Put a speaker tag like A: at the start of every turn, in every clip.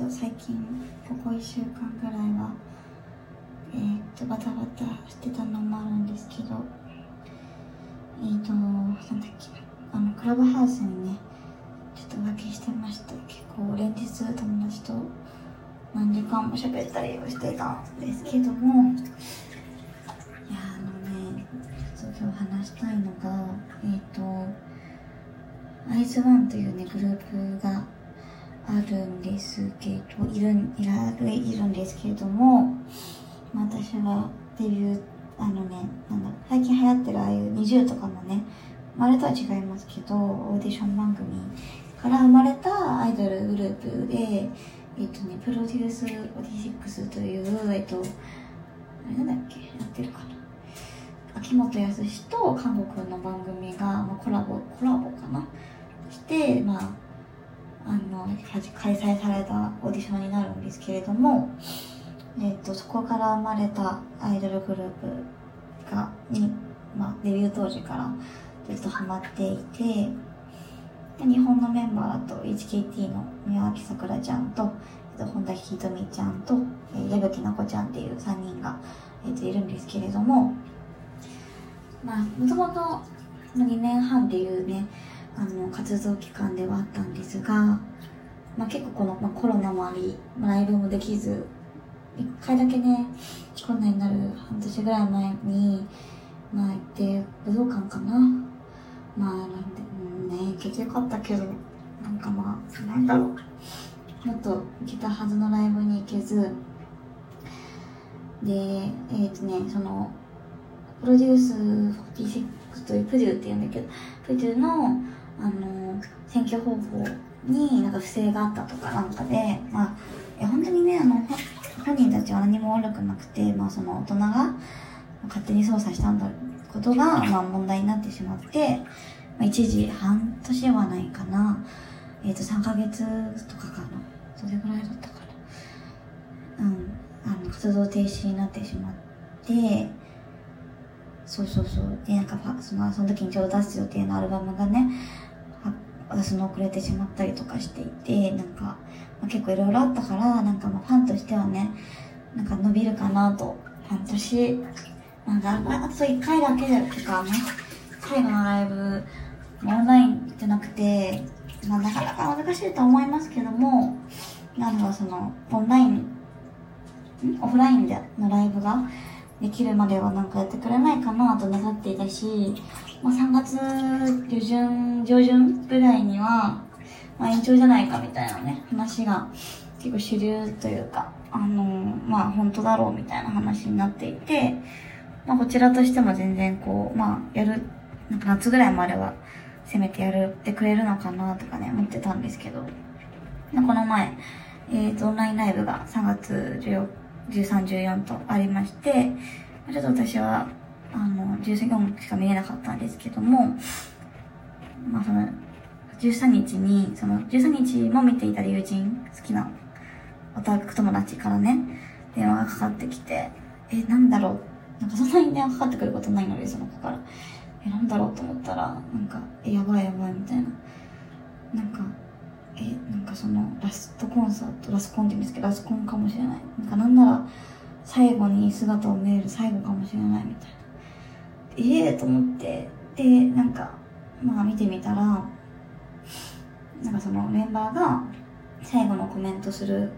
A: と最近ここ1週間ぐらいはえー、っとバタバタしてたのもあるんですけどえー、っとなんだっけあのクラブハウスにねちょっと浮気してまして結構連日友達と何時間も喋ったりをしてたんですけどもいやあのねちょっと今日話したいのがえー、っとアイズワンというねグループがあるんですけどいるいらいるんですけれども私はデビューあのねなんだ最近流行ってるああいう20とかのねあれとは違いますけどオーディション番組から生まれたアイドルグループでえっ、とねプロデュース46というえっ、とあれなんだっけやってるかな。秋元康と韓国の番組が、まあ、コラボコラボかな。してまああの開催されたオーディションになるんですけれども、えーと、そこから生まれたアイドルグループがに、まあ、デビュー当時からずっとハマっていてで日本のメンバーだと HKT の宮脇さくらちゃんと本田ひとみちゃんと矢吹奈子ちゃんっていう3人が、えーと、いるんですけれどもまあもともと2年半っていうねあの活動期間ではあったんですが、まあ、結構この、まあ、コロナもあり、ライブもできず一回だけねコロナになる半年ぐらい前にまあ行って武道館かな。まあなんで、うん、ね行けてよかったけどなんかまあなんだろう。もっと行けたはずのライブに行けずでえっ、ー、とねそのプロデュース46というプデューって言うんだけどプデューのあの選挙方法になんか不正があったとかなんかで、まあ、本当にねあの本人たちは何も悪くなくて、まあ、その大人が勝手に操作したんだことが、まあ、問題になってしまって、まあ、一時半年はないかな、えっ、ー、と3ヶ月とかかな。それぐらいだったかな。うん。あの活動停止になってしまってそうそうそう。でなんかそのその時にちょうど出す予定のアルバムがね私の遅れてしまったりとかしていてなんか、まあ、結構いろいろあったからなんかまあファンとしてはねなんか伸びるかなと半年。なんかあと1回だけとかね最後のライブオンラインじゃなくて、まあ、なかなか難しいと思いますけどもなんだろうそのオンラインオフラインでのライブができるまではなんかやってくれないかなと願っていたし、まあ、3月下旬、上旬ぐらいには、まあ、延長じゃないかみたいなね、話が結構主流というか、あのー、まあ本当だろうみたいな話になっていて、まあこちらとしても全然こう、まあやる、なんか夏ぐらいまではせめてやるってくれるのかなとかね、思ってたんですけど、この前、えっ、ー、と、オンラインライブが3月14 13、14とありまして、ちょっと私は、あの、13しか見れなかったんですけども、まあその、13日に、その、13日も見ていた友人、好きなオタク友達からね、電話がかかってきて、え、なんだろう、なんかそんなに電話かかってくることないので、その子から。え、なんだろうと思ったら、なんか、え、やばいやばいみたいな。なんか、えなんかそのラストコンサートラスコンって言うんですけどラスコンかもしれないなんかなんなら最後に姿を見える最後かもしれないみたいなええー、と思ってでなんかまあ見てみたらなんかそのメンバーが最後のコメントする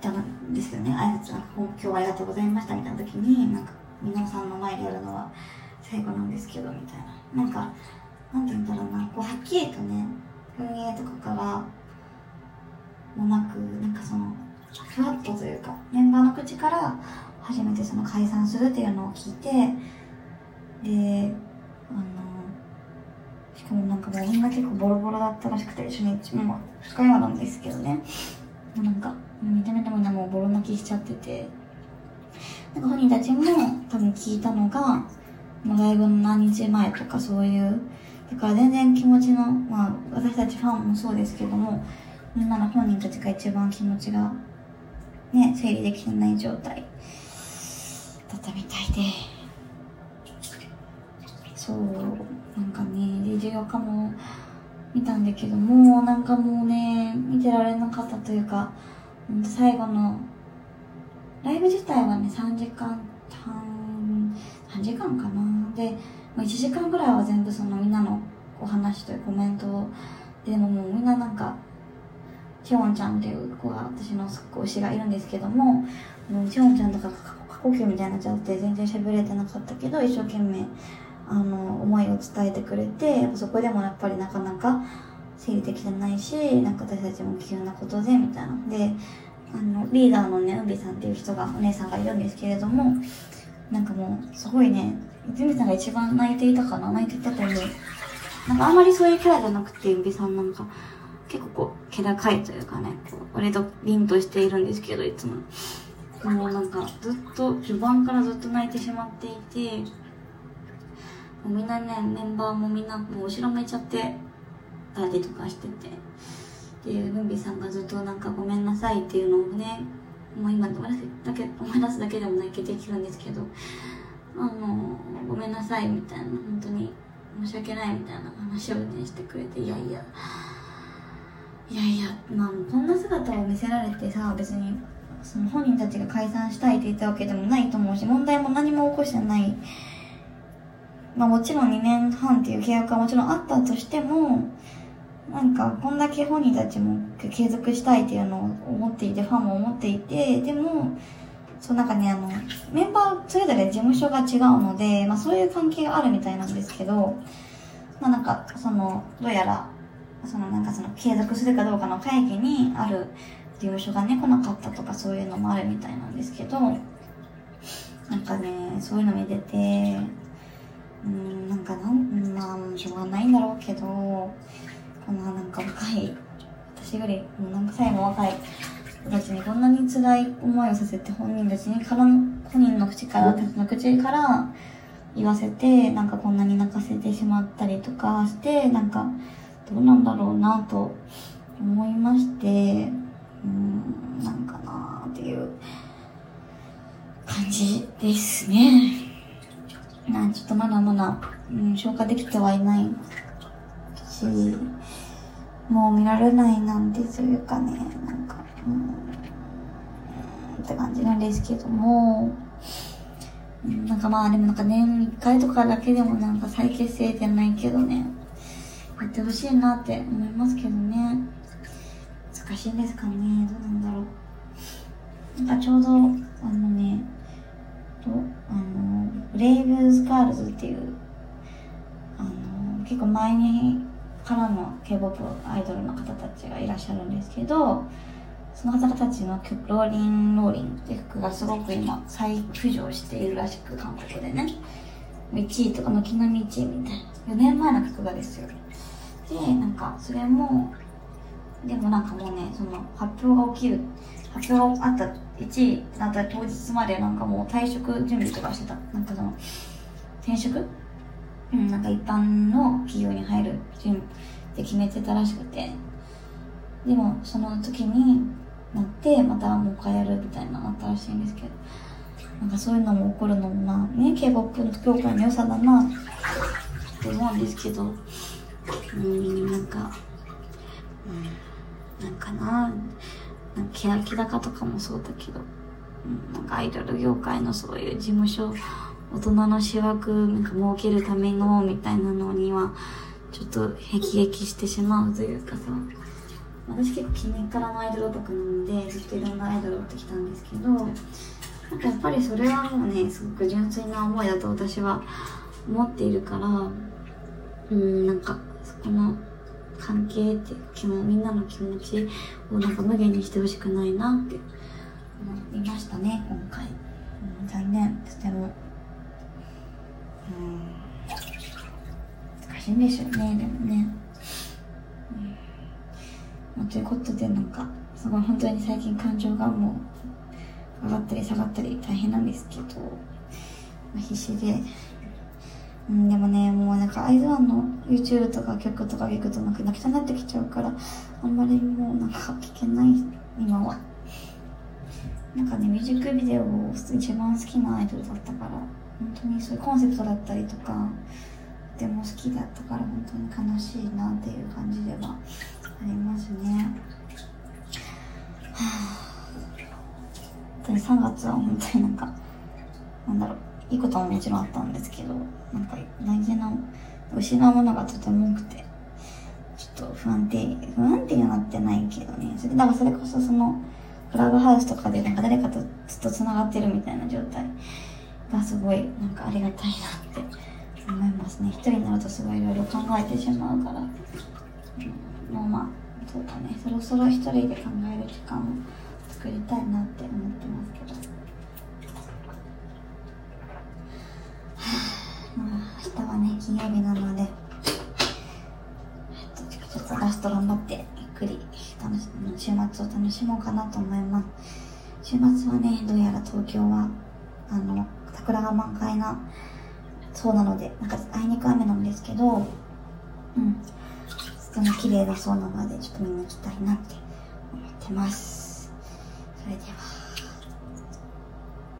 A: じゃなんですよね。挨拶は今日はありがとうございましたみたいな時になんか皆さんの前でやるのは最後なんですけどみたいな。なんかなんて言うんだろうな。こうはっきりとね運営とかからもなくなんかそのふわっとというかメンバーの口から初めてその解散するっていうのを聞いてであのしかもなんかもうみんな結構ボロボロだったらしくて初日も深山なんですけどね。なんか見た目でもみんなもうボロ泣きしちゃってて。なんか本人たちも多分聞いたのがもうライブの何日前とかそういうだから全然気持ちの、まあ、私たちファンもそうですけども、みんなの本人たちが一番気持ちが、ね、整理できてない状態だったみたいで、そう、なんかね、で、14日も、見たんだけどもなんかもうね見てられなかったというか最後のライブ自体はね3時間半3時間かな。で1時間ぐらいは全部そのみんなのお話というコメントでももうみんななんかチョンちゃんっていう子が私のすっごい推しがいるんですけどももうチョンちゃんとか過呼吸みたいになっちゃって全然喋れてなかったけど一生懸命あの思いを伝えてくれてそこでもやっぱりなかなか整理できてないしなんか私たちも急なことでみたいな。であのリーダーのね海さんっていう人がお姉さんがいるんですけれどもなんかもうすごいね海さんが一番泣いていたかな泣いていたというなんかあんまりそういうキャラじゃなくて海さんなんか結構こう気高いというかねこう割と凛としているんですけどいつも。もうなんかずっと序盤からずっと泣いてしまっていてもうみんなねメンバーもみんなもう後ろ向いちゃってたりとかしてて。でルンビさんがずっとなんかごめんなさいっていうのをねもう今思い出すだけ思い出すだけでも泣けてきるんですけど。あのごめんなさいみたいな本当に申し訳ないみたいな話をねしてくれていやいや。いやいやまあこんな姿を見せられてさ別にその本人たちが解散したいって言ったわけでもないと思うし問題も何も起こしてないまあもちろん2年半っていう契約はもちろんあったとしてもなんかこんだけ本人たちも継続したいっていうのを思っていてファンも思っていてでもそうなんかねあのメンバーそれぞれ事務所が違うので、まあ、そういう関係があるみたいなんですけどまあなんかそのどうやらそのなんかその継続するかどうかの会議にある事務所がね来なかったとかそういうのもあるみたいなんですけどなんかねそういうの見ててうんなんかなんまあしょうがないんだろうけどこのなんか若い私よりもう何歳も若い人たちにこんなに辛い思いをさせて本人たちにから本人の口からたちの口から言わせてなんかこんなに泣かせてしまったりとかしてなんかどうなんだろうなと思いましてうんなんかなっていう感じですね。うん、消化できてはいないし、もう見られないなんてというかね、なんか、うん、って感じなんですけども、なんかまあでもなんか年1回とかだけでもなんか再結成じゃないけどね、やってほしいなって思いますけどね。難しいんですかねどうなんだろう。なんかちょうど、あのね、と、あの、ブレイブズガールズっていう、結構前にからの K-POP アイドルの方たちがいらっしゃるんですけど、その方たちの曲、ローリンローリンって曲がすごく今再浮上しているらしく、韓国でね。1位とか、軒並み1位みたいな。4年前の曲がですよ。で、なんか、それも、でもなんかもうね、その発表が起きる、発表があった1位だった当日までなんかもう退職準備とかしてた。なんかその、転職なんか一般の企業に入るって決めてたらしくて。でも、その時になって、またもう一回やるみたいなのあったらしいんですけど。なんかそういうのも起こるのもまあね、K-POP の業界の良さだなって思うんですけど、うん、なんか、うん、なんかな、なんか欅坂とかもそうだけど、うん、なんかアイドル業界のそういう事務所、大人の私枠なんか設けるためのみたいなのには、ちょっと辟易してしまうというかさ、私結構近年からのアイドルオタクなので、ずっといろんなアイドルを追ってきたんですけど、なんかやっぱりそれはもうね、すごく純粋な思いだと私は思っているから、うん、なんかそこの関係っていう気もみんなの気持ちをなんか無限にしてほしくないなって思いましたね今回、うん、残念。とてもうん難しいんでしょ？うねでもね、うん、ということでなんかすごい本当に最近感情がもう上がったり下がったり大変なんですけど、まあ、必死で。うん、でもね、もうなんかアイドルの YouTube とか曲とか聞くとなんか泣きそうになってきちゃうから、あんまりもうなんか聞けない、今は。なんかね、ミュージックビデオを一番好きなアイドルだったから、本当にそういうコンセプトだったりとか、ても好きだったから本当に悲しいなっていう感じではありますね。はあ、3月は本当になんか、なんだろう、いいことももちろんあったんですけど、なんか大事な、失うものがとても多くて、ちょっと不安定、不安定にはなってないけどね。それだからそれこそその、クラブハウスとかでなんか誰かとずっと繋がってるみたいな状態がすごいなんかありがたいなってますね。一人になるとすごいいろいろ考えてしまうから。うん、もうまあ、そうだね。そろそろ一人で考える時間を作りたいなって思ってますけど。まあ、明日はね、金曜日なので、ちょっとラスト頑張ってゆっくり楽し週末を楽しもうかなと思います週末はねどうやら東京はあの桜が満開なそうなのでなんかあいにく雨なんですけどうん。とても綺麗だそうなのでちょっと見に行きたいなって思ってます。それでは。